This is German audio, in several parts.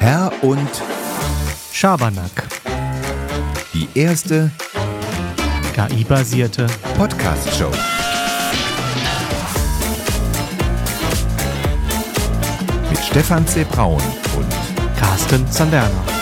Herr und Schabernack. die erste KI-basierte Podcast-Show. Mit Stefan C. Braun und Carsten Zanderner.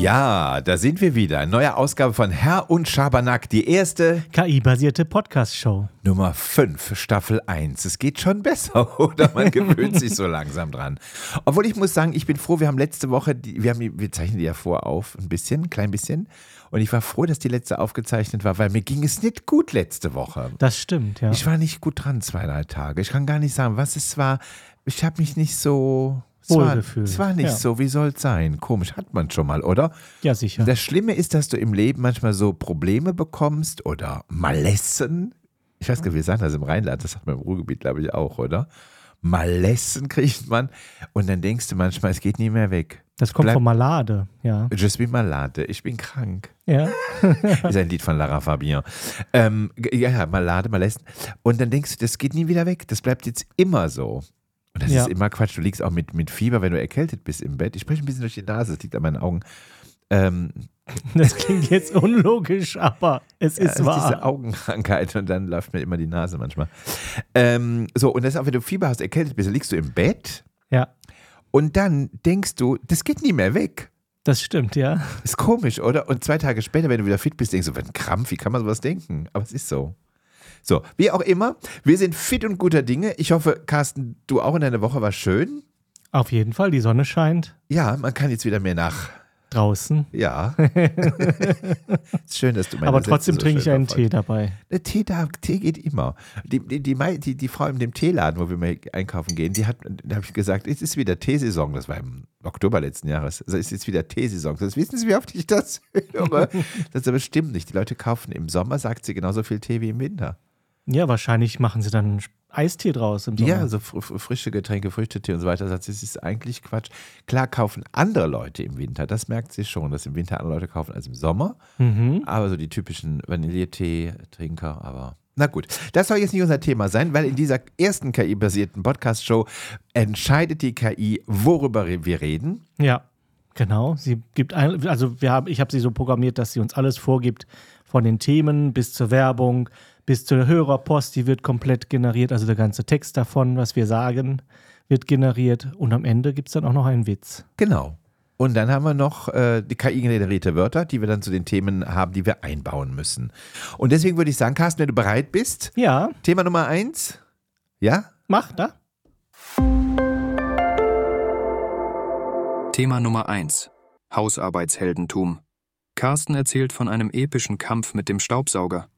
Ja, da sind wir wieder. Neue Ausgabe von Herr und Schabernack, die erste KI-basierte Podcast-Show. Nummer 5, Staffel 1. Es geht schon besser, oder? Man gewöhnt sich so langsam dran. Obwohl ich muss sagen, ich bin froh, wir haben letzte Woche, die, wir, haben die, wir zeichnen die ja vor auf, ein bisschen, ein klein bisschen. Und ich war froh, dass die letzte aufgezeichnet war, weil mir ging es nicht gut letzte Woche. Das stimmt, ja. Ich war nicht gut dran, zwei, drei Tage. Ich kann gar nicht sagen, was es war. Ich habe mich nicht so. Es war, Wohlgefühlt, es war nicht ja. so, wie soll es sein? Komisch, hat man schon mal, oder? ja, sicher. Das Schlimme ist, dass du im Leben manchmal so Probleme bekommst oder Malessen. Ich weiß gar nicht, wie sagen das im Rheinland, das hat man im Ruhrgebiet, glaube ich, auch, oder? Malessen kriegt man und dann denkst du manchmal, es geht nie mehr weg. Das kommt Bleib- von Malade, ja. Je suis malade, ich bin krank. Ja, ist ein Lied von Lara Fabian. Ähm, ja, Malade, Malessen. Und dann denkst du, das geht nie wieder weg. Das bleibt jetzt immer so. Und das Ja. ist immer Quatsch. Du liegst auch mit, mit Fieber, wenn du erkältet bist im Bett. Ich spreche ein bisschen durch die Nase, das liegt an meinen Augen. Ähm, das klingt jetzt unlogisch, aber es ist das ist diese wahr. Augenkrankheit und dann läuft mir immer die Nase manchmal. Ähm, so, und das ist auch, wenn du Fieber hast, erkältet bist, dann liegst du im Bett Ja, und dann denkst du, das geht nie mehr weg. das stimmt, ja. Ist komisch, oder? Und zwei Tage später, wenn du wieder fit bist, denkst du, was ein Krampf, wie kann man sowas denken? Aber es ist so. So, wie auch immer, wir sind fit und guter Dinge. Ich hoffe, Carsten, du auch in deiner Woche war schön. Auf jeden Fall, die Sonne scheint Ja, man kann jetzt wieder mehr nach. draußen. Ja. ist schön, dass du meine aber trotzdem so trinke ich einen. Tee dabei. Der Tee, da, Tee geht immer. Die, die, die, die Frau in dem Teeladen, wo wir mal einkaufen gehen, die hat, da habe ich gesagt, es ist wieder Teesaison. Das war im Oktober letzten Jahres. Also es ist jetzt wieder Teesaison. Das wissen Sie, wie oft ich das höre? Das aber stimmt nicht. Die Leute kaufen im Sommer, sagt sie, genauso viel Tee wie im Winter. Ja, wahrscheinlich machen sie dann Eistee draus im Sommer. Ja, so fr- frische Getränke, Früchtetee und so weiter. Es ist eigentlich Quatsch. Klar kaufen andere Leute im Winter. Das merkt sie schon, dass im Winter andere Leute kaufen als im Sommer. Mhm. Aber so die typischen Vanilletee-Trinker, aber. Na gut, das soll jetzt nicht unser Thema sein, weil in dieser ersten KI-basierten Podcast-Show entscheidet die KI, worüber wir reden. Ja, genau. Sie gibt ein, also wir haben, ich habe sie so programmiert, dass sie uns alles vorgibt, von den Themen bis zur Werbung, bis zur Hörerpost, die wird komplett generiert, also der ganze Text davon, was wir sagen, wird generiert und am Ende gibt es dann auch noch einen Witz. Genau. Und dann haben wir noch äh, die KI-generierte Wörter, die wir dann zu den Themen haben, die wir einbauen müssen. Und deswegen würde ich sagen, Carsten, wenn du bereit bist, Ja, Thema Nummer eins. Ja? mach da. Thema Nummer 1. Hausarbeitsheldentum. Carsten erzählt von einem epischen Kampf mit dem Staubsauger.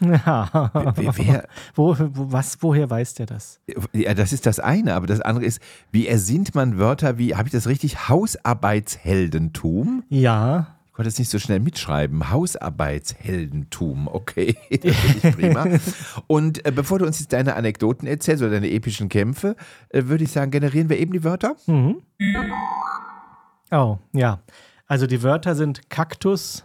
Ja. Wer, wo, was, woher weiß der das? ja, das ist das eine, aber das andere ist, wie ersinnt man Wörter wie, habe ich das richtig, Hausarbeitsheldentum? Ja, Ich konnte es nicht so schnell mitschreiben. Hausarbeitsheldentum, okay, das finde ich prima. Und äh, bevor du uns jetzt deine Anekdoten erzählst oder deine epischen Kämpfe, äh, würde ich sagen, generieren wir eben die Wörter? Mhm. Oh, ja. Also die Wörter sind Kaktus,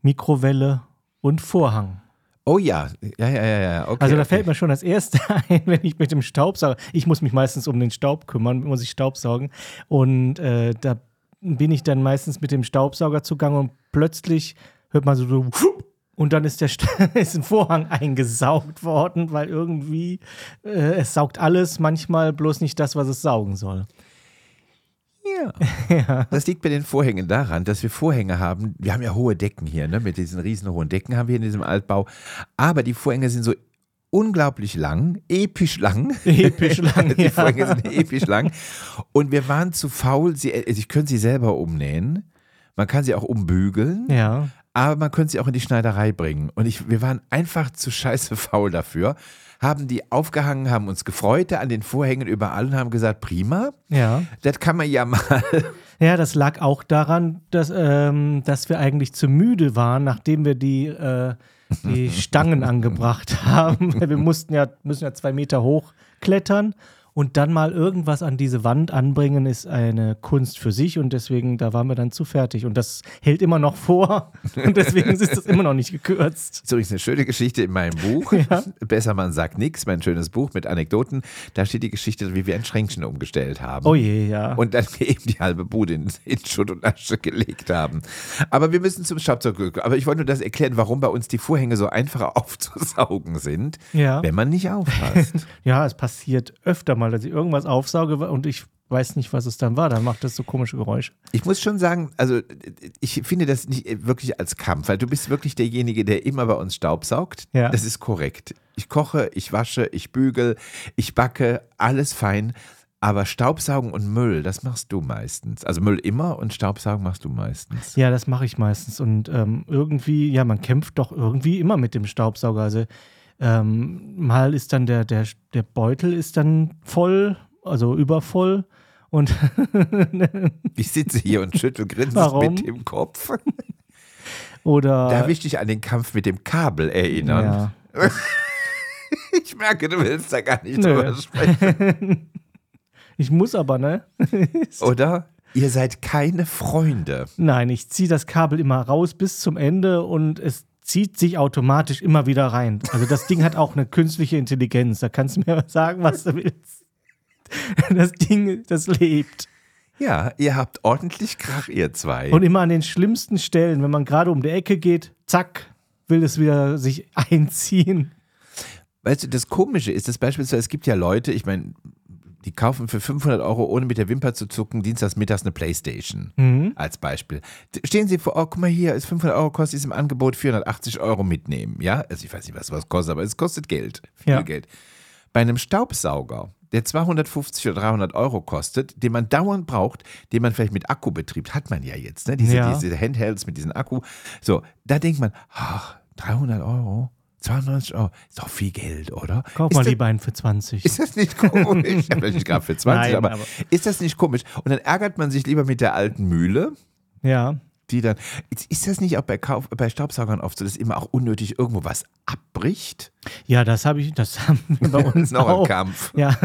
Mikrowelle und Vorhang. Oh ja, ja, ja, ja, ja. Okay, Also da okay. fällt mir schon das erste ein, wenn ich mit dem Staubsauger, ich muss mich meistens um den Staub kümmern, muss ich Staubsaugen und äh, da bin ich dann meistens mit dem Staubsauger zugange und plötzlich hört man so, so und dann ist der St- ist ein Vorhang eingesaugt worden, weil irgendwie äh, es saugt alles, manchmal bloß nicht das, was es saugen soll. Ja. Das liegt bei den Vorhängen daran, dass wir Vorhänge haben. Wir haben ja hohe Decken hier, ne? Mit diesen riesen hohen Decken haben wir in diesem Altbau. Aber die Vorhänge sind so unglaublich lang, episch lang. Episch lang, die ja. Vorhänge sind episch lang. Und wir waren zu faul, sie, also ich könnte sie selber umnähen. Man kann sie auch umbügeln. Ja. Aber man könnte sie auch in die Schneiderei bringen. Und ich, wir waren einfach zu scheiße faul dafür, haben die aufgehangen, haben uns gefreut an den Vorhängen überall und haben gesagt, prima, Ja. das kann man ja mal. Ja, das lag auch daran, dass, ähm, dass wir eigentlich zu müde waren, nachdem wir die, äh, die Stangen angebracht haben. Wir mussten ja, müssen ja zwei Meter hoch klettern Und dann mal irgendwas an diese Wand anbringen, ist eine Kunst für sich und deswegen, da waren wir dann zu fertig. Und das hält immer noch vor und deswegen ist das immer noch nicht gekürzt. Das ist übrigens eine schöne Geschichte in meinem Buch. Ja. Besser man sagt nichts, mein schönes Buch mit Anekdoten. Da steht die Geschichte, wie wir ein Schränkchen umgestellt haben. Oh je, ja. Und dann eben die halbe Bude in, in Schutt und Asche gelegt haben. Aber wir müssen zum Staubsauger. Aber ich wollte nur das erklären, warum bei uns die Vorhänge so einfacher aufzusaugen sind, Ja. wenn man nicht aufpasst. Ja, es passiert öfter mal, dass ich irgendwas aufsauge und ich weiß nicht, was es dann war. Dann macht das so komische Geräusche. Ich muss schon sagen, also ich finde das nicht wirklich als Kampf, weil du bist wirklich derjenige, der immer bei uns Staubsaugt. Ja. Das ist korrekt. Ich koche, ich wasche, ich bügel, ich backe, alles fein. Aber Staubsaugen und Müll, das machst du meistens. Also Müll immer und Staubsaugen machst du meistens. Ja, das mache ich meistens. Und ähm, irgendwie, ja, man kämpft doch irgendwie immer mit dem Staubsauger. Also ähm, mal ist dann der, der, der Beutel ist dann voll, also übervoll. Und Ich sitze hier und schüttel grinsend mit dem Kopf. oder Darf ich dich an den Kampf mit dem Kabel erinnern? ja. Ich merke, du willst da gar nicht Nö. drüber sprechen. Ich muss aber, ne? Oder? Ihr seid keine Freunde. Nein, ich ziehe das Kabel immer raus bis zum Ende und es zieht sich automatisch immer wieder rein. Also das Ding hat auch eine künstliche Intelligenz. Da kannst du mir sagen, was du willst. Das Ding, das lebt. Ja, ihr habt ordentlich Krach, ihr zwei. Und immer an den schlimmsten Stellen, wenn man gerade um die Ecke geht, zack, will es wieder sich einziehen. Weißt du, das Komische ist, dass beispielsweise, es gibt ja Leute, ich meine, die kaufen für 500 Euro, ohne mit der Wimper zu zucken, dienstags mittags eine Playstation. Mhm. Als Beispiel. Stehen Sie vor, oh, guck mal hier, ist 500 Euro, kostet ist im Angebot 480 Euro mitnehmen. Ja, also ich weiß nicht, was was kostet, aber es kostet Geld. Viel Ja. Geld. Bei einem Staubsauger, der 250 oder 300 Euro kostet, den man dauernd braucht, den man vielleicht mit Akku betrieb, hat man ja jetzt, ne? Diese, Ja. diese Handhelds mit diesem Akku. So, da denkt man, ach, 300 Euro, 92 Euro, ist doch viel Geld, oder? Kauf ist mal das, lieber einen für 20. Ist das nicht komisch? ja, vielleicht nicht gerade für 20, Nein, aber, aber- ist das nicht komisch? Und dann ärgert man sich lieber mit der alten Mühle, Ja. Die dann. Ist- das nicht auch bei, Kauf, bei Staubsaugern oft so, dass immer auch unnötig irgendwo was abbricht? Ja, das habe ich, das haben wir bei uns Noch auch. ein Kampf. Ja,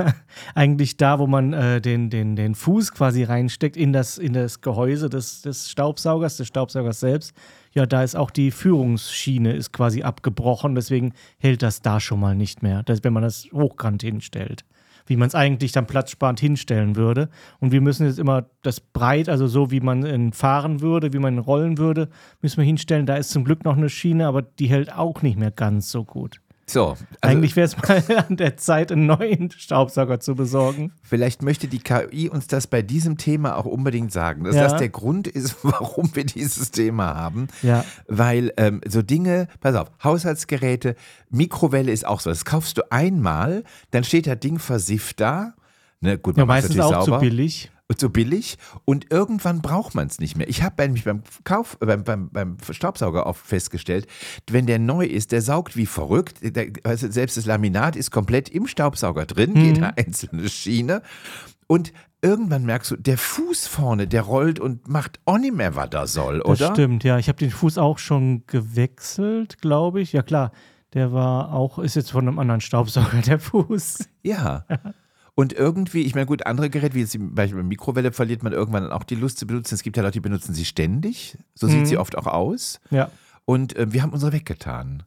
eigentlich da, wo man äh, den, den, den Fuß quasi reinsteckt in das, in das Gehäuse des, des Staubsaugers, des Staubsaugers selbst. Ja, da ist auch die Führungsschiene ist quasi abgebrochen, deswegen hält das da schon mal nicht mehr, das, wenn man das hochkant hinstellt. Wie man es eigentlich dann platzsparend hinstellen würde. Und wir müssen jetzt immer das breit, also so wie man ihn fahren würde, wie man rollen würde, müssen wir hinstellen. Da ist zum Glück noch eine Schiene, aber die hält auch nicht mehr ganz so gut. So, also Eigentlich wäre es mal an der Zeit, einen neuen Staubsauger zu besorgen. vielleicht möchte die KI uns das bei diesem Thema auch unbedingt sagen, dass Ja. das der Grund ist, warum wir dieses Thema haben. Ja. Weil ähm, so Dinge, pass auf, Haushaltsgeräte, Mikrowelle ist auch so. Das kaufst du einmal, dann steht das Ding versifft da. Ne, gut, Ja, man macht meistens auch sauber. zu billig. Und so billig und irgendwann braucht man es nicht mehr. Ich habe nämlich beim Kauf, beim, beim, beim Staubsauger oft festgestellt, wenn der neu ist, der saugt wie verrückt. Der, also selbst das Laminat ist komplett im Staubsauger drin, Mhm. jede einzelne Schiene. Und irgendwann merkst du, der Fuß vorne, der rollt und macht auch nicht mehr, was er soll, Das oder? stimmt, ja. Ich habe den Fuß auch schon gewechselt, glaube ich. Ja, klar. Der war auch, ist jetzt von einem anderen Staubsauger, der Fuß. Ja. Und irgendwie, ich meine, gut, andere Geräte, wie jetzt zum Beispiel bei Mikrowelle, verliert man irgendwann auch die Lust zu benutzen. Es gibt ja Leute, die benutzen sie ständig. So sieht Mhm. sie oft auch aus. Ja, Und äh, wir haben unsere weggetan.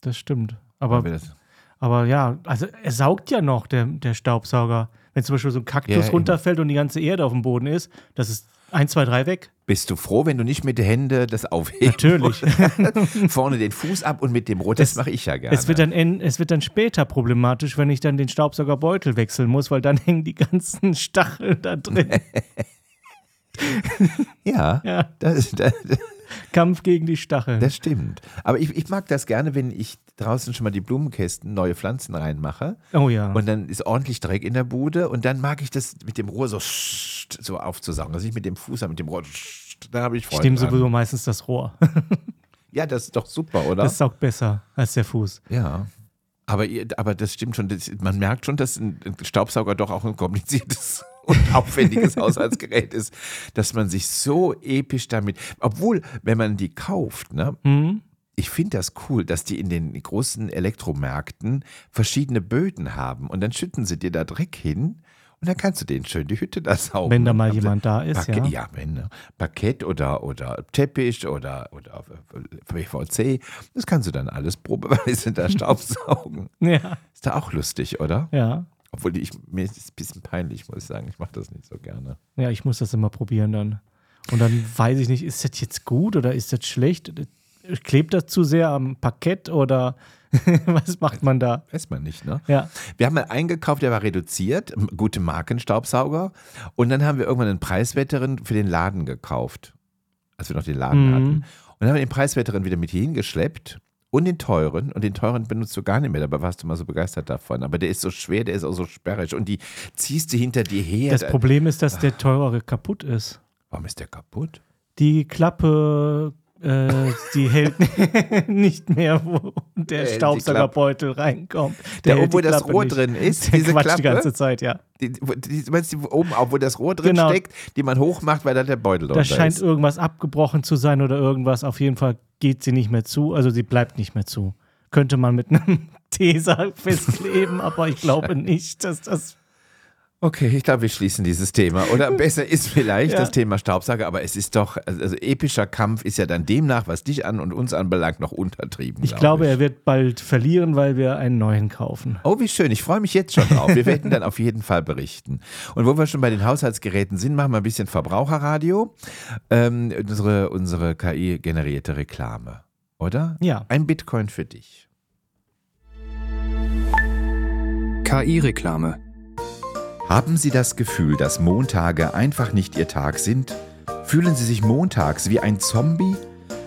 das stimmt. Aber, das- aber ja, also er saugt ja noch, der, der Staubsauger. Wenn zum Beispiel so ein Kaktus Ja, runterfällt und die ganze Erde auf dem Boden ist, das ist 1, 2, 3 weg. Bist du froh, wenn du nicht mit den Händen das aufhebst? Natürlich. Vorne den Fuß ab und mit dem Rot, das Es- mache ich ja gerne. Es wird, dann en, es wird dann später problematisch, wenn ich dann den Staubsaugerbeutel wechseln muss, weil dann hängen die ganzen Stacheln da drin. ja, Ja, das, das, Kampf gegen die Stacheln. das stimmt. Aber ich, ich mag das gerne, wenn ich draußen schon mal die Blumenkästen, neue Pflanzen reinmache. oh ja. Und dann ist ordentlich Dreck in der Bude. Und dann mag ich das mit dem Rohr so, so aufzusaugen. Also nicht mit dem Fuß, aber mit dem Rohr. Da habe ich Freude nehme dran. sowieso meistens das Rohr. Ja, das ist doch super, oder? Das saugt besser als der Fuß. ja. Aber, aber das stimmt schon. Man merkt schon, dass ein Staubsauger doch auch ein kompliziertes und aufwendiges Haushaltsgerät ist, dass man sich so episch damit. Obwohl, wenn man die kauft, ne, Hm? ich finde das cool, dass die in den großen Elektromärkten verschiedene Böden haben und dann schütten sie dir da Dreck hin und dann kannst du den schön die Hütte da saugen. Wenn da mal jemand da ist, Parkett, ja. ja, wenn, ne? Parkett oder, oder Teppich oder, oder PVC, das kannst du dann alles probeweise da staubsaugen. Ja, Ist da auch lustig, oder? ja. Obwohl ich, mir ist es ein bisschen peinlich, muss ich sagen. Ich mache das nicht so gerne. Ja, ich muss das immer probieren dann. Und dann weiß ich nicht, ist das jetzt gut oder ist das schlecht? Klebt das zu sehr am Parkett oder was macht man da? Weiß man nicht, ne? Ja. Wir haben mal eingekauft, der war reduziert, gute Markenstaubsauger. Und dann haben wir irgendwann einen preiswerteren für den Laden gekauft, als wir noch den Laden Mhm. hatten. Und dann haben wir den preiswerteren wieder mit hier hingeschleppt und den teuren. Und den teuren benutzt du gar nicht mehr, dabei warst du mal so begeistert davon. Aber der ist so schwer, der ist auch so sperrig. Und die ziehst du hinter dir her. Das Da- Problem ist, dass der teurere kaputt ist. Warum ist der kaputt? Die Klappe, äh, die hält nicht mehr, wo der Äh, Staubsaugerbeutel reinkommt. Der, wo die das Rohr nicht. drin ist, Der diese quatscht Klappe. die ganze Zeit, ja. Die, die, du meinst die oben auch, wo das Rohr drin Genau. steckt, die man hochmacht, weil da der Beutel Da drunter scheint ist. irgendwas abgebrochen zu sein oder irgendwas. Auf jeden Fall geht sie nicht mehr zu. Also sie bleibt nicht mehr zu. Könnte man mit einem Teser festkleben, aber ich glaube nicht, dass das. Okay, ich glaube, wir schließen dieses Thema. Oder besser ist vielleicht Ja. das Thema Staubsauger, aber es ist doch, also, also epischer Kampf ist ja dann demnach, was dich an und uns anbelangt, noch untertrieben. Ich glaub glaube, ich. er wird bald verlieren, weil wir einen neuen kaufen. Oh, wie schön. Ich freue mich jetzt schon drauf. Wir werden dann auf jeden Fall berichten. Und wo wir schon bei den Haushaltsgeräten sind, machen wir ein bisschen Verbraucherradio. Ähm, unsere unsere KI-generierte Reklame. Oder? Ja. Ein Bitcoin für dich. KI-Reklame. Haben Sie das Gefühl, dass Montage einfach nicht Ihr Tag sind? Fühlen Sie sich montags wie ein Zombie?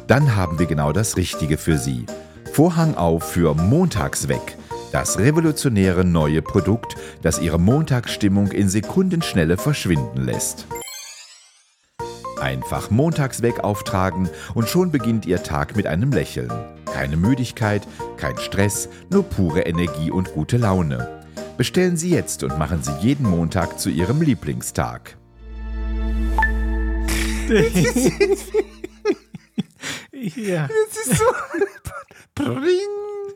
Dann haben wir genau das Richtige für Sie. Vorhang auf für Montags weg. Das revolutionäre neue Produkt, das Ihre Montagsstimmung in Sekundenschnelle verschwinden lässt. Einfach montags weg auftragen und schon beginnt Ihr Tag mit einem Lächeln. Keine Müdigkeit, kein Stress, nur pure Energie und gute Laune. Bestellen Sie jetzt und machen Sie jeden Montag zu Ihrem Lieblingstag. Ja. Das ist so. Pring.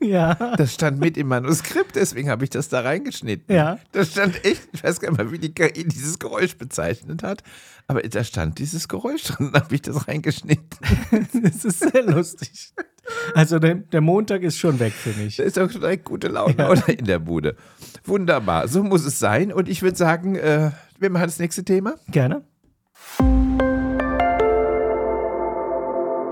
Ja. Das stand mit im Manuskript, deswegen habe ich das da reingeschnitten. Ja. Da stand echt, ich weiß gar nicht mal, wie die KI dieses Geräusch bezeichnet hat, aber da stand dieses Geräusch drin, dann habe ich das reingeschnitten. Das ist sehr lustig. Also der, der Montag ist schon weg für mich. Da ist doch direkt gute Laune oder in der Bude. Wunderbar, so muss es sein. Und ich würde sagen, äh, wir machen das nächste Thema. Gerne.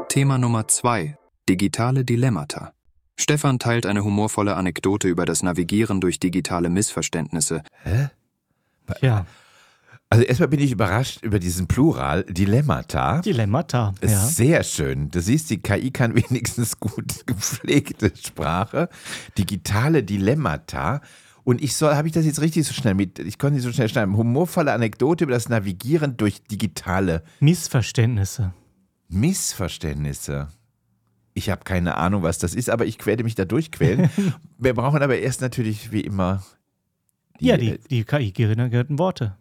Thema Nummer 2. Digitale Dilemmata. Stefan teilt eine humorvolle Anekdote über das Navigieren durch digitale Missverständnisse. Ja. Also erstmal bin ich überrascht über diesen Plural, Dilemmata. Dilemmata. Ist Ja. Sehr schön. Du siehst, die KI kann wenigstens gut gepflegte Sprache. Digitale Dilemmata. Und ich soll, habe ich das jetzt richtig so schnell mit, ich konnte nicht so schnell schreiben, humorvolle Anekdote über das Navigieren durch digitale Missverständnisse. Missverständnisse. Ich habe keine Ahnung, was das ist, aber ich werde mich da durchquälen. Wir brauchen aber erst natürlich wie immer ja, die, die KI-generierten Worte.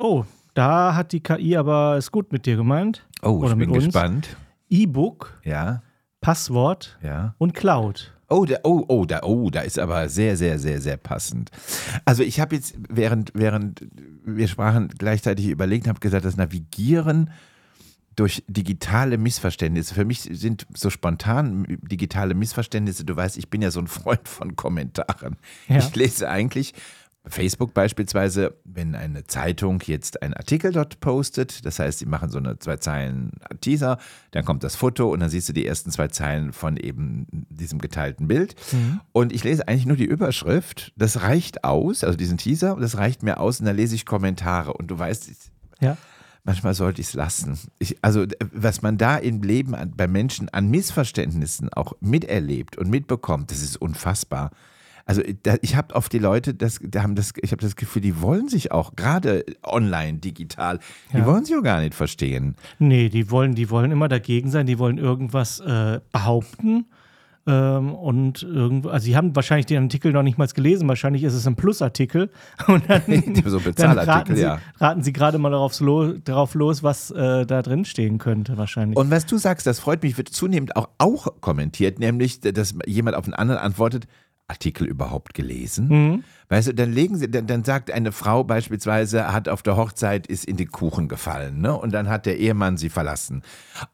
Oh, da hat die KI aber es gut mit dir gemeint. Oh, Oder ich bin gespannt. E-Book, Ja, Passwort ja. und Cloud. Oh, da, oh, oh, da, oh, da ist aber sehr, sehr, sehr, sehr passend. Also ich habe jetzt, während, während wir sprachen, gleichzeitig überlegt, habe gesagt, das Navigieren durch digitale Missverständnisse. Für mich sind so spontan digitale Missverständnisse, du weißt, ich bin ja so ein Freund von Kommentaren. Ja. Ich lese eigentlich Facebook beispielsweise, wenn eine Zeitung jetzt einen Artikel dort postet, das heißt, sie machen so eine zwei Zeilen Teaser, dann kommt das Foto und dann siehst du die ersten zwei Zeilen von eben diesem geteilten Bild. Und ich lese eigentlich nur die Überschrift, das reicht aus, also diesen Teaser, das reicht mir aus und dann lese ich Kommentare und du weißt, Ja. manchmal sollte ich es lassen. Ich, also, was man da im Leben an, bei Menschen an Missverständnissen auch miterlebt und mitbekommt, das ist unfassbar. Also, da, ich habe oft die Leute, das, da haben das, ich habe das Gefühl, die wollen sich auch gerade online, digital, die Ja. wollen sich auch gar nicht verstehen. Nee, die wollen, die wollen immer dagegen sein, die wollen irgendwas äh, behaupten Ähm, und irgendwo, also sie haben wahrscheinlich den Artikel noch nicht mal gelesen, wahrscheinlich ist es ein Plusartikel. Und dann, So dann Bezahlartikel, raten sie, ja. raten sie gerade mal darauf, lo, darauf los, was äh, da drin stehen könnte, wahrscheinlich. Und was du sagst, das freut mich, wird zunehmend auch, auch kommentiert, nämlich, dass jemand auf einen anderen antwortet, Artikel überhaupt gelesen? Mhm. Weißt du, dann legen sie, dann, dann sagt eine Frau beispielsweise, hat auf der Hochzeit, ist in den Kuchen gefallen, ne? Und dann hat der Ehemann sie verlassen.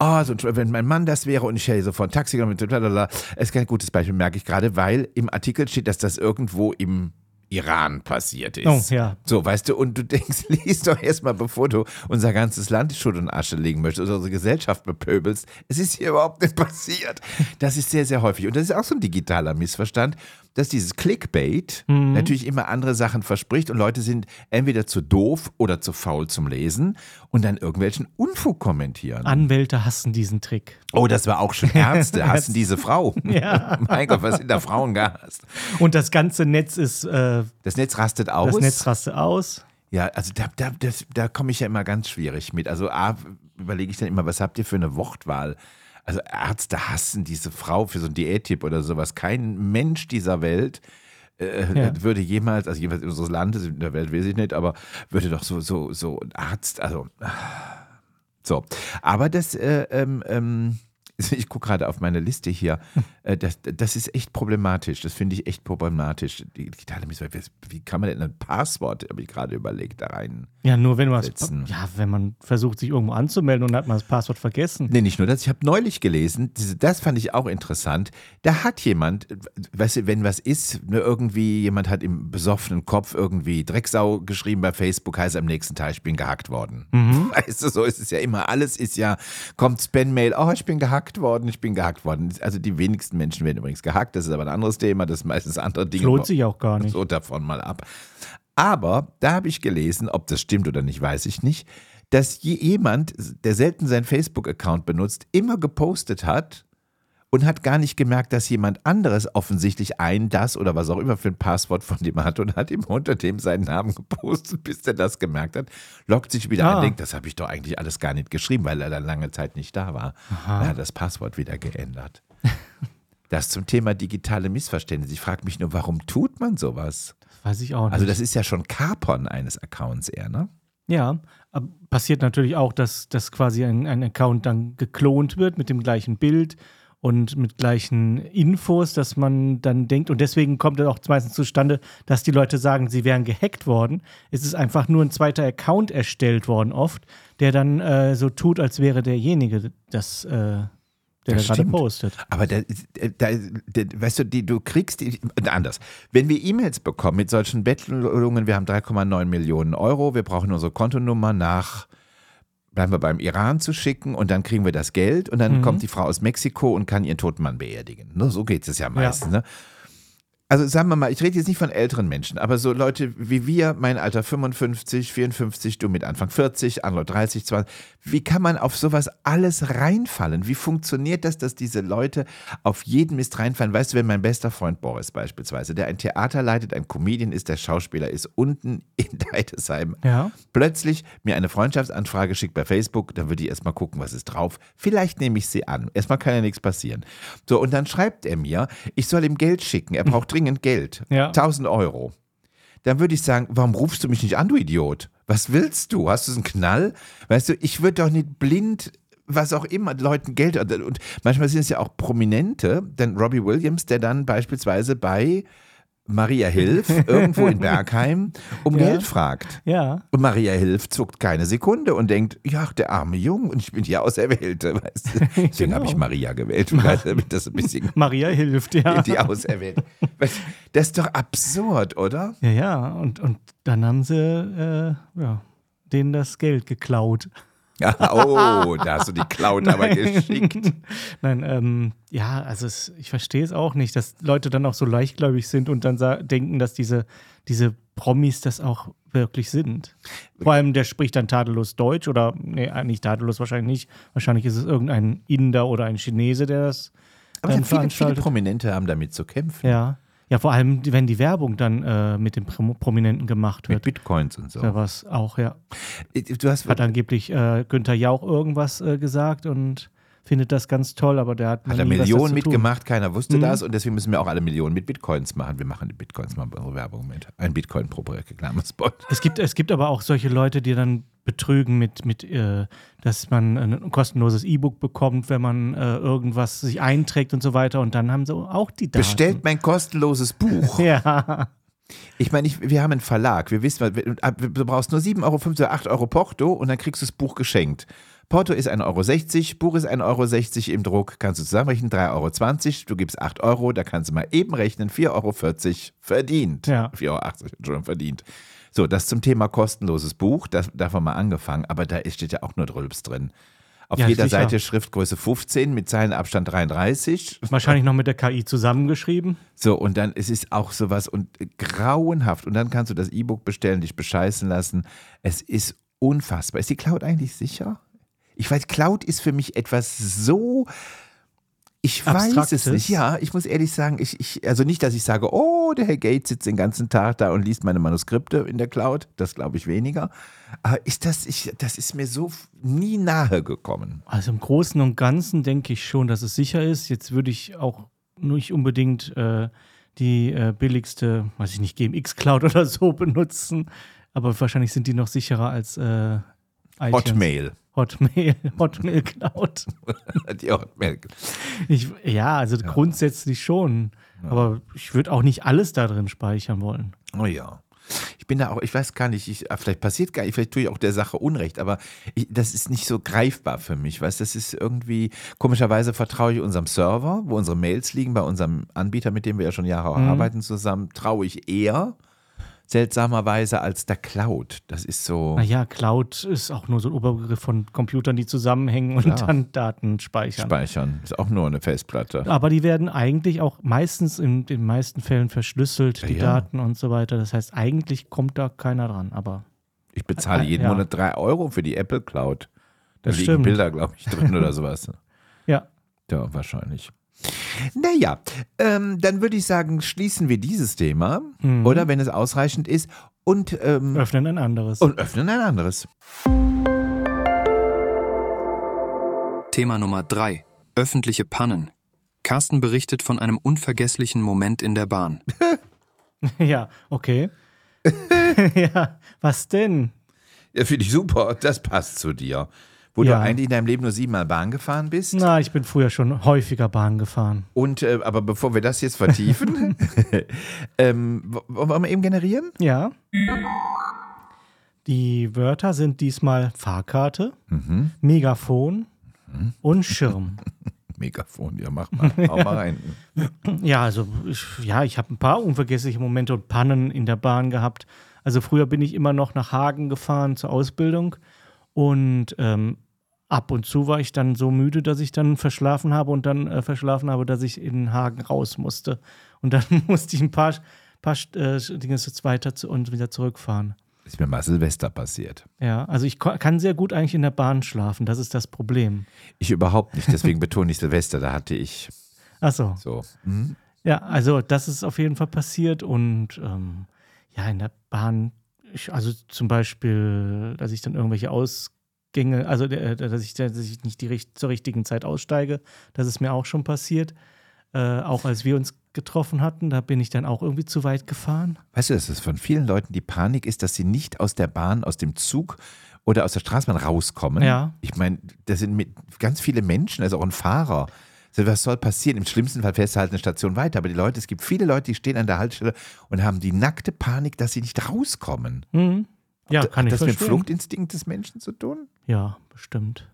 Oh, so, wenn mein Mann das wäre und ich hätte sofort Taxi genommen, blablabla. ist kein gutes Beispiel, merke ich gerade, weil im Artikel steht, dass das irgendwo im Iran passiert ist. Oh, ja. So, weißt du, und du denkst, lies doch erstmal, bevor du unser ganzes Land in Schutt und Asche legen möchtest oder unsere Gesellschaft bepöbelst. Es ist hier überhaupt nicht passiert. Das ist sehr, sehr häufig. Und das ist auch so ein digitaler Missverstand, dass dieses Clickbait Mhm. natürlich immer andere Sachen verspricht und Leute sind entweder zu doof oder zu faul zum Lesen und dann irgendwelchen Unfug kommentieren. Anwälte hassen diesen Trick. Oh, das war auch schon Ärzte, hassen diese Frau. Ja. mein Gott, was sind da Frauen gehasst? Und das ganze Netz ist, äh, Das Netz rastet aus. das Netz raste aus. Ja, also da, da, das, da komme ich ja immer ganz schwierig mit. Also A, überlege ich dann immer, was habt ihr für eine Wortwahl? Also Ärzte hassen diese Frau für so einen Diättipp oder sowas. Kein Mensch dieser Welt äh, Ja. würde jemals, also jeweils unseres Landes, in der Welt weiß ich nicht, aber würde doch so, so, so ein Arzt, also so. Aber das, äh, ähm, ähm, ich gucke gerade auf meine Liste hier, äh, das, das ist echt problematisch. Das finde ich echt problematisch. Die digitale Missbrauch, wie kann man denn ein Passwort, habe ich gerade überlegt, da rein? Ja, nur wenn man Setzen. ja, wenn man versucht, sich irgendwo anzumelden und hat man das Passwort vergessen. Nee, nicht nur das. Ich habe neulich gelesen, das fand ich auch interessant. Da hat jemand, weißt du, wenn was ist, ne, irgendwie, jemand hat im besoffenen Kopf irgendwie Drecksau geschrieben bei Facebook, heißt am nächsten Tag, ich bin gehackt worden. Weißt du, so ist es ja immer. Alles ist ja, kommt Spam-Mail, oh, ich bin gehackt worden, ich bin gehackt worden. Also die wenigsten Menschen werden übrigens gehackt, das ist aber ein anderes Thema, das ist meistens andere Dinge. Lohnt sich auch gar nicht. So davon mal ab. Aber da habe ich gelesen, ob das stimmt oder nicht, weiß ich nicht, dass je- jemand, der selten seinen Facebook-Account benutzt, immer gepostet hat und hat gar nicht gemerkt, dass jemand anderes offensichtlich ein, das oder was auch immer für ein Passwort von dem hat und hat ihm unter dem seinen Namen gepostet, bis der das gemerkt hat, loggt sich wieder Ah. ein, denkt, das habe ich doch eigentlich alles gar nicht geschrieben, weil er dann lange Zeit nicht da war. Er hat das Passwort wieder geändert. Das zum Thema digitale Missverständnisse. Ich frage mich nur, warum tut man sowas? Weiß ich auch nicht. Also das ist ja schon Kapern eines Accounts eher, ne? Ja, passiert natürlich auch, dass, dass quasi ein, ein Account dann geklont wird mit dem gleichen Bild und mit gleichen Infos, dass man dann denkt, und deswegen kommt es auch meistens zustande, dass die Leute sagen, sie wären gehackt worden. Es ist einfach nur ein zweiter Account erstellt worden oft, der dann äh, so tut, als wäre derjenige das, äh, der Das da gerade postet. Aber da, da, da, weißt du, die, du kriegst die, anders. Wenn wir E-Mails bekommen mit solchen Bettelungen, wir haben 3,9 Millionen Euro, wir brauchen unsere Kontonummer nach, bleiben wir beim Iran zu schicken und dann kriegen wir das Geld und dann kommt die Frau aus Mexiko und kann ihren toten Mann beerdigen. Ne, so geht es ja meistens. Ne? Also sagen wir mal, ich rede jetzt nicht von älteren Menschen, aber so Leute wie wir, mein Alter 55, 54, du mit Anfang 40, andere 30, 20, wie kann man auf sowas alles reinfallen? Wie funktioniert das, dass diese Leute auf jeden Mist reinfallen? Weißt du, wenn mein bester Freund Boris beispielsweise, der ein Theater leitet, ein Comedian ist, der Schauspieler ist, unten in Deidesheim, Ja. plötzlich mir eine Freundschaftsanfrage schickt bei Facebook, dann würde ich erstmal gucken, was ist drauf. Vielleicht nehme ich sie an. Erstmal kann ja nichts passieren. So, und dann schreibt er mir, ich soll ihm Geld schicken. Er braucht dringend Geld. Ja. 1000 Euro. Dann würde ich sagen, warum rufst du mich nicht an, du Idiot? Was willst du? Hast du einen Knall? Weißt du, ich würde doch nicht blind was auch immer, Leuten Geld. Und manchmal sind es ja auch Prominente, denn Robbie Williams, der dann beispielsweise bei Maria Hilf irgendwo in Bergheim um Ja. Geld fragt. Ja. Und Maria Hilf zuckt keine Sekunde und denkt, ja, der arme Junge, und ich bin die Auserwählte. Weißt du? Deswegen Genau. habe ich Maria gewählt, damit das ein bisschen Maria hilft, ja. die Auserwählte. Das ist doch absurd, oder? Ja, ja. Und, und dann haben sie äh, ja, denen das Geld geklaut. Ja, oh, da hast du die Cloud aber geschickt. Nein, ähm, ja, also es, ich verstehe es auch nicht, dass Leute dann auch so leichtgläubig sind und dann denken, dass diese, diese Promis das auch wirklich sind. Vor allem, der spricht dann tadellos Deutsch oder, nee, nicht tadellos wahrscheinlich nicht. Wahrscheinlich ist es irgendein Inder oder ein Chinese, der das Aber dann viele, viele. Prominente haben damit zu kämpfen. ja. Ja, vor allem, wenn die Werbung dann äh, mit dem Prom Prominenten gemacht Mit wird. Bitcoins und so. Da war es auch, ja. Du hast Hat angeblich äh, Günther Jauch irgendwas äh, gesagt und findet das ganz toll, aber der hat, Hat er Millionen mitgemacht, keiner wusste Mhm. das und deswegen müssen wir auch alle Millionen mit Bitcoins machen. Wir machen die Bitcoins mal bei unserer Werbung mit. Ein Bitcoin pro Reklamespot. Es gibt, es gibt aber auch solche Leute, die dann betrügen mit, mit äh, dass man ein kostenloses E-Book bekommt, wenn man äh, irgendwas sich einträgt und so weiter. Und dann haben sie auch die Daten. Bestellt mein kostenloses Buch. Ja, Ich meine, ich, wir haben einen Verlag. Wir wissen, du brauchst nur 7,50 Euro oder 8 Euro Porto und dann kriegst du das Buch geschenkt. Porto ist 1,60 Euro, Buch ist 1,60 Euro im Druck, kannst du zusammenrechnen, 3,20 Euro, du gibst 8 Euro, da kannst du mal eben rechnen, 4,40 Euro verdient. Ja. 4,80 Euro, Entschuldigung, verdient. So, das zum Thema kostenloses Buch, das, davon mal angefangen, aber da steht ja auch nur Drülps drin. Auf Ja, jeder sicher. Seite Schriftgröße 15 mit Zeilenabstand 33. wahrscheinlich noch mit der KI zusammengeschrieben. So, und dann es ist auch sowas und grauenhaft. Und dann kannst du das E-Book bestellen, dich bescheißen lassen. Es ist unfassbar. Ist die Cloud eigentlich sicher? Ich weiß, Cloud ist für mich etwas so. Ich weiß es Abstraktes. nicht. Ja, ich muss ehrlich sagen, ich, ich, also nicht, dass ich sage, oh, der Herr Gates sitzt den ganzen Tag da und liest meine Manuskripte in der Cloud. Das glaube ich weniger. Aber ist das, ich, das ist mir so nie nahe gekommen. Also im Großen und Ganzen denke ich schon, dass es sicher ist. Jetzt würde ich auch nicht unbedingt äh, die äh, billigste, weiß ich nicht, GMX Cloud oder so benutzen. Aber wahrscheinlich sind die noch sicherer als äh, iTunes. Hotmail. Hotmail, Hotmail Cloud. Die Hotmail. Ich, ja, also grundsätzlich schon. Aber ich würde auch nicht alles da drin speichern wollen. Oh ja. Ich bin da auch, ich weiß gar nicht, ich, ah, vielleicht passiert gar nicht, vielleicht tue ich auch der Sache Unrecht, aber ich, das ist nicht so greifbar für mich, weißt das ist irgendwie, komischerweise vertraue ich unserem Server, wo unsere Mails liegen, bei unserem Anbieter, mit dem wir ja schon Jahre Mhm. arbeiten zusammen, traue ich eher, seltsamerweise, als der Cloud. Das ist so Naja, Cloud ist auch nur so ein Oberbegriff von Computern, die zusammenhängen und Klar. dann Daten speichern. speichern, ist auch nur eine Festplatte. Aber die werden eigentlich auch meistens in den meisten Fällen verschlüsselt, die Ja. Daten und so weiter. Das heißt, eigentlich kommt da keiner dran. Aber Ich bezahle jeden Ja. Monat drei Euro für die Apple Cloud. Da Das liegen stimmt. Bilder, glaube ich, drin oder sowas. ja, Ja, wahrscheinlich. Naja, ähm, dann würde ich sagen, schließen wir dieses Thema, Mhm. oder wenn es ausreichend ist, und, ähm, öffnen ein anderes. und öffnen ein anderes. Thema Nummer 3. Öffentliche Pannen. Carsten berichtet von einem unvergesslichen Moment in der Bahn. ja, okay. ja, was denn? Ja, finde ich super, das passt zu dir. Wo Ja. du eigentlich in deinem Leben nur siebenmal Bahn gefahren bist. Na, ich bin früher schon häufiger Bahn gefahren. Und, äh, aber bevor wir das jetzt vertiefen, ähm, wollen wir eben generieren? Ja. Die Wörter sind diesmal Fahrkarte, Mhm. Megafon und Schirm. Megafon, ja, mach mal, hau mal rein. Ja, also ich, ja, ich habe ein paar unvergessliche Momente und Pannen in der Bahn gehabt. Also früher bin ich immer noch nach Hagen gefahren zur Ausbildung und ähm, ab und zu war ich dann so müde, dass ich dann verschlafen habe und dann äh, verschlafen habe, dass ich in Hagen raus musste. Und dann musste ich ein paar, paar äh, Dinge weiter zu, und wieder zurückfahren. Ist mir mal Silvester passiert. Ja, also ich kann sehr gut eigentlich in der Bahn schlafen, das ist das Problem. Ich überhaupt nicht, deswegen betone ich Silvester, da hatte ich Achso. so. Mhm. Ja, also das ist auf jeden Fall passiert und ähm, ja, in der Bahn, ich, also zum Beispiel, dass ich dann irgendwelche Ausgänge, also äh, dass, ich, dass ich nicht die, zur richtigen Zeit aussteige, das ist mir auch schon passiert. Äh, auch als wir uns getroffen hatten, da bin ich dann auch irgendwie zu weit gefahren. Weißt du, dass es von vielen Leuten die Panik ist, dass sie nicht aus der Bahn, aus dem Zug oder aus der Straßenbahn rauskommen? Ja. Ich meine, da sind mit ganz viele Menschen, also auch ein Fahrer. Was soll passieren? Im schlimmsten Fall fährst du halt eine Station weiter. Aber die Leute, es gibt viele Leute, die stehen an der Haltestelle und haben die nackte Panik, dass sie nicht rauskommen. Mhm. Ja, Hat kann ich das mit dem verstehen. Fluchtinstinkt des Menschen zu tun? Ja, bestimmt.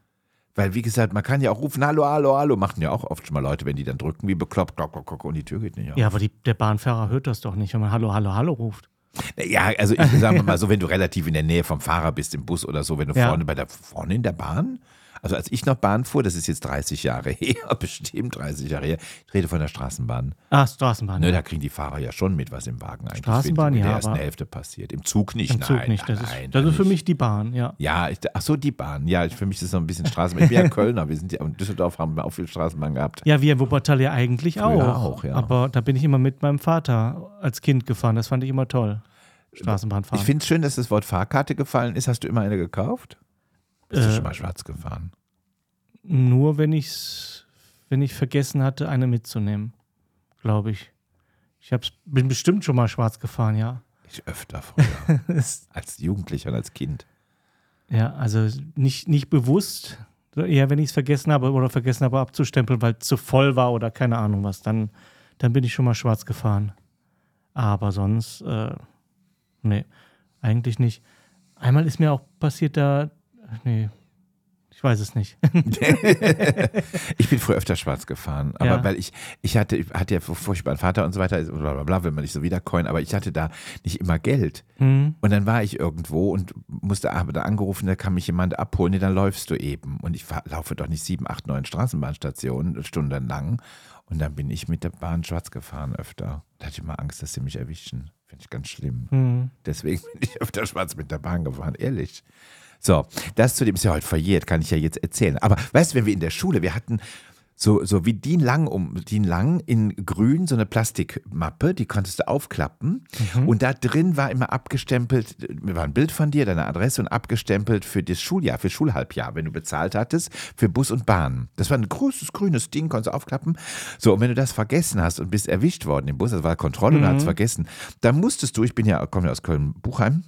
Weil, wie gesagt, man kann ja auch rufen, hallo, hallo, hallo, machen ja auch oft schon mal Leute, wenn die dann drücken, wie bekloppt, klock, klock, klock, und die Tür geht nicht auf. Ja, aber die, der Bahnfahrer hört das doch nicht, wenn man Hallo, Hallo, Hallo ruft. Ja, also ich sage mal so, wenn du relativ in der Nähe vom Fahrer bist, im Bus oder so, wenn du Ja. vorne bei der vorne in der Bahn, also als ich noch Bahn fuhr, das ist jetzt 30 Jahre her, bestimmt 30 Jahre her, ich rede von der Straßenbahn. Ah, Straßenbahn. Ne, ja. da kriegen die Fahrer ja schon mit, was im Wagen eigentlich Straßenbahn, in ja, der ersten Hälfte passiert. Im Zug nicht, Im nein. Zug nicht. Das nein, ist, das ist für mich die Bahn, ja. Ja, ich, ach so, die Bahn. Ja, für mich ist das noch ein bisschen Straßenbahn. Ich bin ja Kölner, wir sind ja in Düsseldorf haben wir auch viel Straßenbahn gehabt. Ja, wir in Wuppertal ja eigentlich Früher auch. auch, ja. Aber da bin ich immer mit meinem Vater als Kind gefahren. Das fand ich immer toll. Straßenbahnfahren. Ich finde es schön, dass das Wort Fahrkarte gefallen ist. Hast du immer eine gekauft? Bist du Äh, schon mal schwarz gefahren? nur, wenn ich's, wenn ich vergessen hatte, eine mitzunehmen. Glaube ich. Ich hab's, bin bestimmt schon mal schwarz gefahren, ja. Ich öfter früher. als Jugendlicher und als Kind. Ja, also nicht, nicht bewusst, eher wenn ich es vergessen habe oder vergessen habe abzustempeln, weil es zu voll war oder keine Ahnung was, dann, dann bin ich schon mal schwarz gefahren. Aber sonst, äh, nee, eigentlich nicht. Einmal ist mir auch passiert, da, nee, ich weiß es nicht. ich bin früher öfter schwarz gefahren, aber Ja. weil ich, ich hatte, ich hatte ja furchtbaren Vater und so weiter, bla bla bla, will man nicht so wiedercoin, aber ich hatte da nicht immer Geld. Hm, Und dann war ich irgendwo und musste aber da angerufen, da kann mich jemand abholen, nee, dann läufst du eben. Und ich fahr, laufe doch nicht sieben, acht, neun Straßenbahnstationen stundenlang. Und dann bin ich mit der Bahn schwarz gefahren öfter. Da hatte ich immer Angst, dass sie mich erwischen. Finde ich ganz schlimm. hm. Deswegen bin ich öfter schwarz mit der Bahn gefahren, ehrlich. So, das zu dem ist ja heute verjährt, kann ich ja jetzt erzählen. Aber weißt du, wenn wir in der Schule, wir hatten so, so wie DIN Lang um DIN Lang in grün so eine Plastikmappe, die konntest du aufklappen und da drin war immer abgestempelt, war ein Bild von dir, deine Adresse und abgestempelt für das Schuljahr, für Schulhalbjahr, wenn du bezahlt hattest, für Bus und Bahn. Das war ein großes grünes Ding, konntest du aufklappen. So, und wenn du das vergessen hast und bist erwischt worden im Bus, das war Kontrolle und hast es vergessen, dann musstest du, ich bin ja, komme ja aus Köln-Buchheim,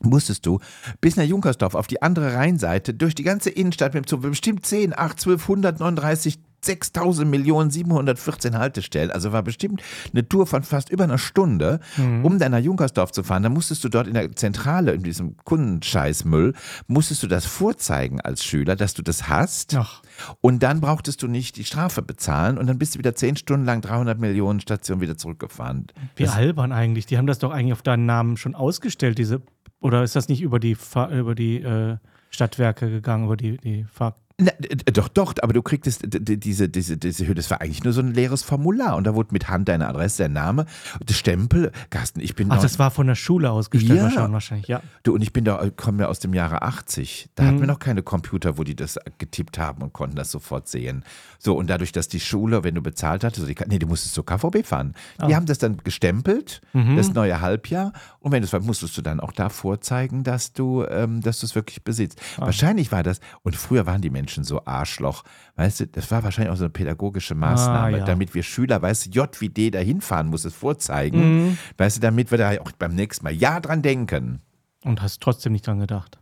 musstest du bis nach Junkersdorf auf die andere Rheinseite durch die ganze Innenstadt mit bestimmt 10, 8, 12, 139, 6000 Millionen 714 Haltestellen. Also war bestimmt eine Tour von fast über einer Stunde, um dann nach Junkersdorf zu fahren. Da musstest du dort in der Zentrale, in diesem Kundenscheißmüll, musstest du das vorzeigen als Schüler, dass du das hast. Ach. Und dann brauchtest du nicht die Strafe bezahlen und dann bist du wieder 10 Stunden lang 300 Millionen Stationen wieder zurückgefahren. Wie albern eigentlich. Die haben das doch eigentlich auf deinen Namen schon ausgestellt, diese. Oder ist das nicht über die, über die äh, Stadtwerke gegangen, über die, die Fahr Na, doch, doch, aber du kriegtest d- diese, diese, diese Höhe, das war eigentlich nur so ein leeres Formular und da wurde mit Hand deine Adresse, der Name, der Stempel, Carsten, ich bin Ach, das war von der Schule ausgestellt Ja. wahrscheinlich, ja. du und ich bin da, komme ja aus dem Jahre 80, da Mhm. hatten wir noch keine Computer, wo die das getippt haben und konnten das sofort sehen. So, und dadurch, dass die Schule, wenn du bezahlt hattest, also die, nee, du musstest zur KVB fahren. Ah. Die haben das dann gestempelt, Mhm. das neue Halbjahr und wenn du es war, musstest du dann auch da vorzeigen, dass du ähm, dass du es wirklich besitzt. Ah. Wahrscheinlich war das, und früher waren die Menschen so Arschloch, weißt du, das war wahrscheinlich auch so eine pädagogische Maßnahme, Ah, ja. damit wir Schüler, weißt du, J wie D dahin fahren, muss es vorzeigen, Mhm. weißt du, damit wir da auch beim nächsten Mal ja dran denken. Und hast trotzdem nicht dran gedacht.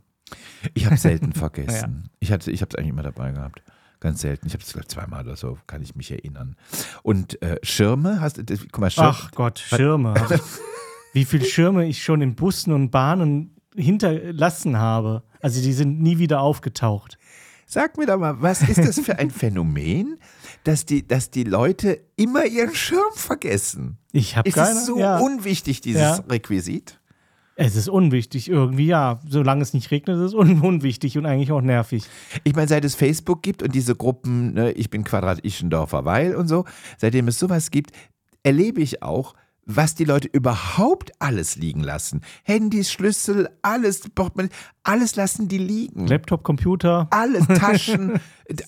Ich habe selten vergessen. Ich hatte, ich habe es eigentlich immer dabei gehabt. Ganz selten. Ich habe es glaube zweimal oder so, kann ich mich erinnern. Und äh, Schirme, hast du, guck mal, Schirme. Ach Gott, Schirme. Wie viele Schirme ich schon in Bussen und Bahnen hinterlassen habe. Also die sind nie wieder aufgetaucht. Sag mir doch mal, was ist das für ein Phänomen, dass die, dass die Leute immer ihren Schirm vergessen? Ich habe Ist keine. es so ja. unwichtig, dieses Ja. Requisit? Es ist unwichtig irgendwie, ja. Solange es nicht regnet, ist es un unwichtig und eigentlich auch nervig. Ich meine, seit es Facebook gibt und diese Gruppen, ne, ich bin Quadrat Ischendorfer Weil und so, seitdem es sowas gibt, erlebe ich auch, was die Leute überhaupt alles liegen lassen. Handys, Schlüssel, alles, alles lassen die liegen. Laptop, Computer. Alles, Taschen,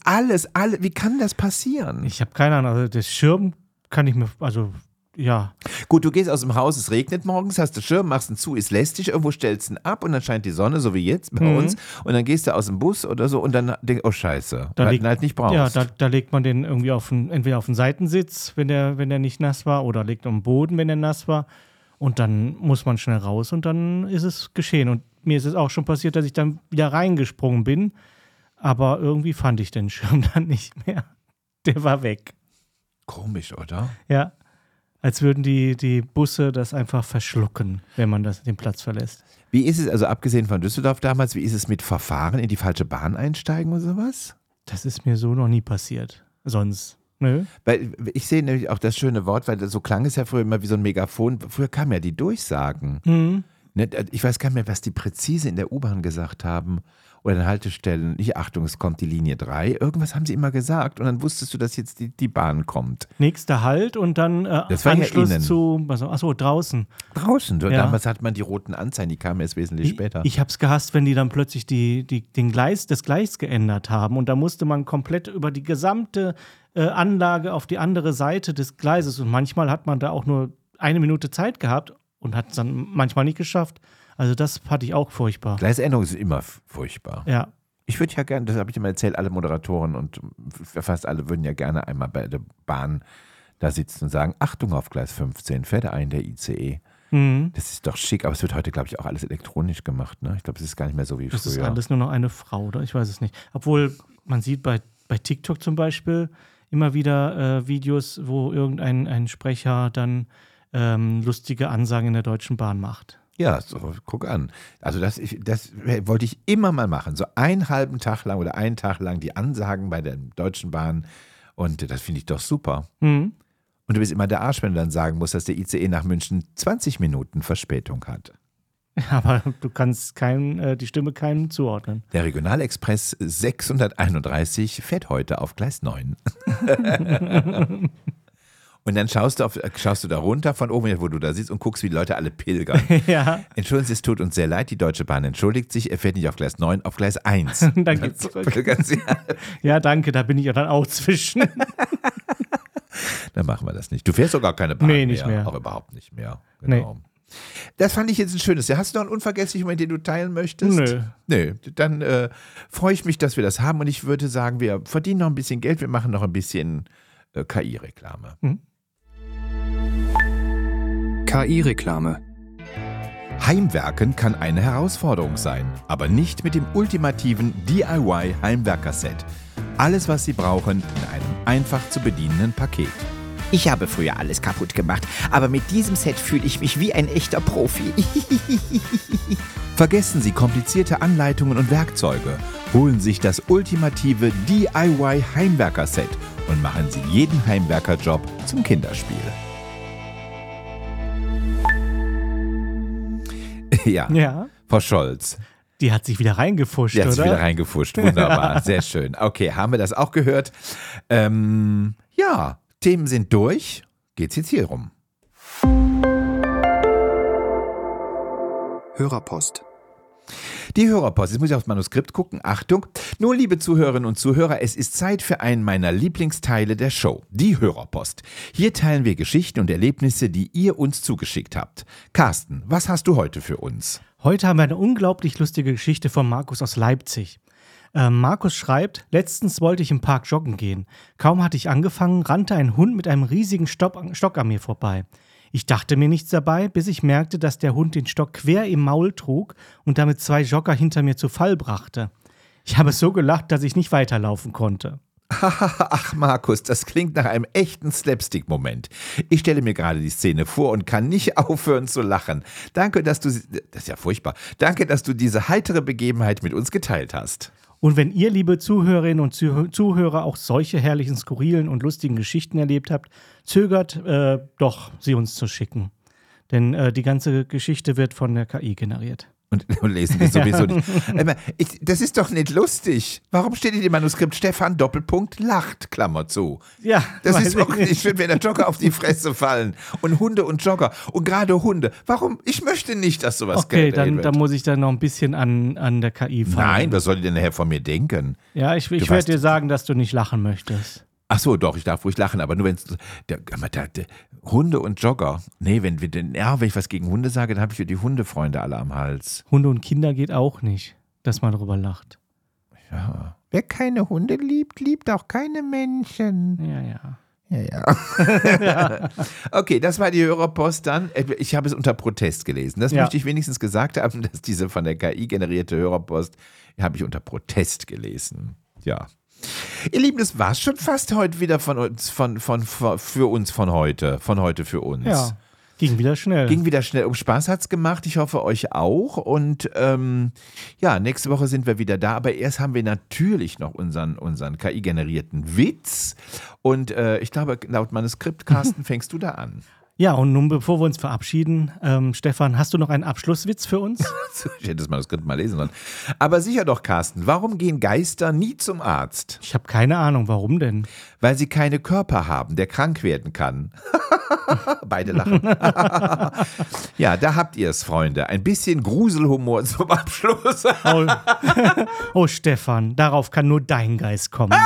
alles, alle. Wie kann das passieren? Ich habe keine Ahnung. Also das Schirm kann ich mir, also ja. Gut, du gehst aus dem Haus, es regnet morgens, hast du Schirm, machst ihn zu, ist lästig, irgendwo stellst ihn ab und dann scheint die Sonne, so wie jetzt bei Mhm. uns. Und dann gehst du aus dem Bus oder so und dann denkst oh Scheiße, Da weil du ihn halt nicht brauchst. Ja, da, da legt man den irgendwie auf den, entweder auf den Seitensitz, wenn der, wenn der nicht nass war, oder legt am Boden, wenn der nass war. Und dann muss man schnell raus und dann ist es geschehen. Und mir ist es auch schon passiert, dass ich dann wieder reingesprungen bin. Aber irgendwie fand ich den Schirm dann nicht mehr. Der war weg. Komisch, oder? Ja. Als würden die, die Busse das einfach verschlucken, wenn man das, den Platz verlässt. Wie ist es, also abgesehen von Düsseldorf damals, wie ist es mit Verfahren in die falsche Bahn einsteigen oder sowas? Das ist mir so noch nie passiert. Sonst. Nö. Weil ich sehe nämlich auch das schöne Wort, weil so klang es ja früher immer wie so ein Megafon. Früher kamen ja die Durchsagen. Mhm. Ne, Ich weiß gar nicht mehr, was die präzise in der U-Bahn gesagt haben oder an Haltestellen. Nicht Achtung, es kommt die Linie 3. Irgendwas haben sie immer gesagt und dann wusstest du, dass jetzt die, die Bahn kommt. Nächster Halt und dann äh, Das war ja Anschluss innen. zu, also, achso, draußen. Draußen. Ja. Damals hat man die roten Anzeigen, die kamen erst wesentlich später. Ich, ich habe es gehasst, wenn die dann plötzlich die, die, den Gleis, das Gleis geändert haben und da musste man komplett über die gesamte äh, Anlage auf die andere Seite des Gleises und manchmal hat man da auch nur eine Minute Zeit gehabt und hat es dann manchmal nicht geschafft. Also das fand ich auch furchtbar. Gleisänderung ist immer furchtbar. Ja. Ich würde ja gerne, das habe ich immer erzählt, alle Moderatoren und fast alle würden ja gerne einmal bei der Bahn da sitzen und sagen, Achtung auf Gleis 15, fährt ein der ICE. Mhm. Das ist doch schick, aber es wird heute, glaube ich, auch alles elektronisch gemacht. Ne? Ich glaube, es ist gar nicht mehr so wie Das früher. ist alles nur noch eine Frau, oder? Ich weiß es nicht. Obwohl, man sieht bei, bei TikTok zum Beispiel immer wieder äh, Videos, wo irgendein ein Sprecher dann ähm, lustige Ansagen in der Deutschen Bahn macht. Ja, so, guck an. Also das, ich- das wollte ich immer mal machen. So einen halben Tag lang oder einen Tag lang die Ansagen bei der Deutschen Bahn. Und das finde ich doch super. Mhm. Und du bist immer der Arsch, wenn du dann sagen musst, dass der ICE nach München 20 Minuten Verspätung hat. Aber du kannst kein, äh, die Stimme keinem zuordnen. Der Regionalexpress 631 fährt heute auf Gleis 9. Und dann schaust du, auf, schaust du da runter von oben, wo du da sitzt und guckst, wie die Leute alle pilgern. ja, Entschuldigen Sie, es tut uns sehr leid, die Deutsche Bahn entschuldigt sich, er fährt nicht auf Gleis 9, auf Gleis 1. dann geht's zurück. Ja, danke, da bin ich ja dann auch zwischen. Dann machen wir das nicht. Du fährst sogar keine Bahn Nee, nicht mehr. Auch überhaupt nicht mehr. Genau. Das fand ich jetzt ein schönes. Hast du noch einen unvergesslichen Moment, den du teilen möchtest? Nö. Nö. Dann äh, freue ich mich, dass wir das haben und ich würde sagen, wir verdienen noch ein bisschen Geld, wir machen noch ein bisschen äh, KI-Reklame. KI-Reklame. Heimwerken kann eine Herausforderung sein, aber nicht mit dem ultimativen DIY-Heimwerker-Set. Alles, was Sie brauchen, in einem einfach zu bedienenden Paket. Ich habe früher alles kaputt gemacht, aber mit diesem Set fühle ich mich wie ein echter Profi. Vergessen Sie komplizierte Anleitungen und Werkzeuge. Holen Sie sich das ultimative DIY-Heimwerker-Set und machen Sie jeden Heimwerkerjob zum Kinderspiel. Ja, ja, Frau Scholz, die hat sich wieder reingefuscht, die hat oder? sich wieder reingefuscht. Wunderbar, sehr schön. Okay, haben wir das auch gehört? Ähm, ja, Themen sind durch. Geht's jetzt hier rum? Hörerpost. Die Hörerpost. Jetzt muss ich aufs Manuskript gucken. Achtung. Nun, liebe Zuhörerinnen und Zuhörer, es ist Zeit für einen meiner Lieblingsteile der Show, die Hörerpost. Hier teilen wir Geschichten und Erlebnisse, die ihr uns zugeschickt habt. Carsten, was hast du heute für uns? Heute haben wir eine unglaublich lustige Geschichte von Markus aus Leipzig. Ähm, Markus schreibt, letztens wollte ich im Park joggen gehen. Kaum hatte ich angefangen, rannte ein Hund mit einem riesigen Stock, Stock an mir vorbei. Ich dachte mir nichts dabei, bis ich merkte, dass der Hund den Stock quer im Maul trug und damit zwei Jogger hinter mir zu Fall brachte. Ich habe so gelacht, dass ich nicht weiterlaufen konnte. Ach, Markus, das klingt nach einem echten Slapstick-Moment. Ich stelle mir gerade die Szene vor und kann nicht aufhören zu lachen. Danke, dass du. Das ist ja furchtbar. Danke, dass du diese heitere Begebenheit mit uns geteilt hast. Und wenn ihr, liebe Zuhörerinnen und Zuh- Zuhörer, auch solche herrlichen, skurrilen und lustigen Geschichten erlebt habt, zögert äh, doch, sie uns zu schicken. Denn äh, die ganze Geschichte wird von der KI generiert. Und, und lesen wir sowieso nicht. Ich, das ist doch nicht lustig. Warum steht in dem Manuskript Stefan Doppelpunkt lacht, Klammer zu? Ja, Das ist ich auch nicht schön, wenn der Jogger auf die Fresse fallen. Und Hunde und Jogger. Und gerade Hunde. Warum? Ich möchte nicht, dass sowas Okay, dann, wird. dann muss ich dann noch ein bisschen an, an der KI fallen. Nein, was soll die denn nachher von mir denken? Ja, ich, ich werde dir sagen, dass du nicht lachen möchtest. Ach so, doch, ich darf ruhig lachen, aber nur wenn es. Der, aber der, der, Hunde und Jogger. Nee, wenn, wir denn, ja, wenn ich was gegen Hunde sage, dann habe ich für die Hundefreunde alle am Hals. Hunde und Kinder geht auch nicht, dass man drüber lacht. Ja. Wer keine Hunde liebt, liebt auch keine Menschen. Ja, ja. Ja, ja. okay, das war die Hörerpost dann. Ich habe es unter Protest gelesen. Das Ja. möchte ich wenigstens gesagt haben, dass diese von der KI generierte Hörerpost habe ich unter Protest gelesen. Ja. Ihr Lieben, das war schon fast heute wieder von uns, von, von, von, für uns von heute. Von heute für uns. Ja, ging wieder schnell. Ging wieder schnell um Spaß hat's gemacht. Ich hoffe, euch auch. Und ähm, ja, nächste Woche sind wir wieder da. Aber erst haben wir natürlich noch unseren, unseren KI-generierten Witz. Und äh, ich glaube, laut Manuskript, Carsten, fängst du da an. Ja, und nun, bevor wir uns verabschieden, ähm, Stefan, hast du noch einen Abschlusswitz für uns? Ich hätte das Manuskript mal lesen sollen. Aber sicher doch, Carsten, warum gehen Geister nie zum Arzt? Ich habe keine Ahnung, warum denn? Weil sie keine Körper haben, der krank werden kann. Beide lachen. ja, da habt ihr es, Freunde. Ein bisschen Gruselhumor zum Abschluss. Oh, oh, Stefan, darauf kann nur dein Geist kommen.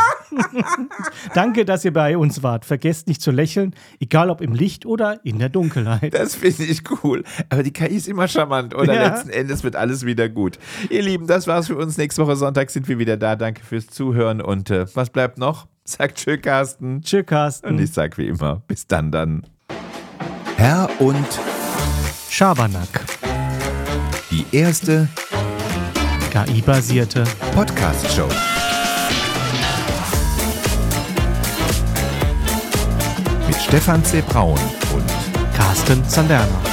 Danke, dass ihr bei uns wart. Vergesst nicht zu lächeln, egal ob im Licht oder in der Dunkelheit. Das finde ich cool. Aber die KI ist immer charmant, oder? Ja. Letzten Endes wird alles wieder gut. Ihr Lieben, das war's für uns. Nächste Woche Sonntag sind wir wieder da. Danke fürs Zuhören. Und äh, was bleibt noch? Sagt tschö, Carsten. Tschö, Carsten. Und ich sag wie immer, bis dann dann. Herr und Schabernack. die erste KI-basierte Podcast-Show. Mit Stefan C. Braun und Carsten Zanderner.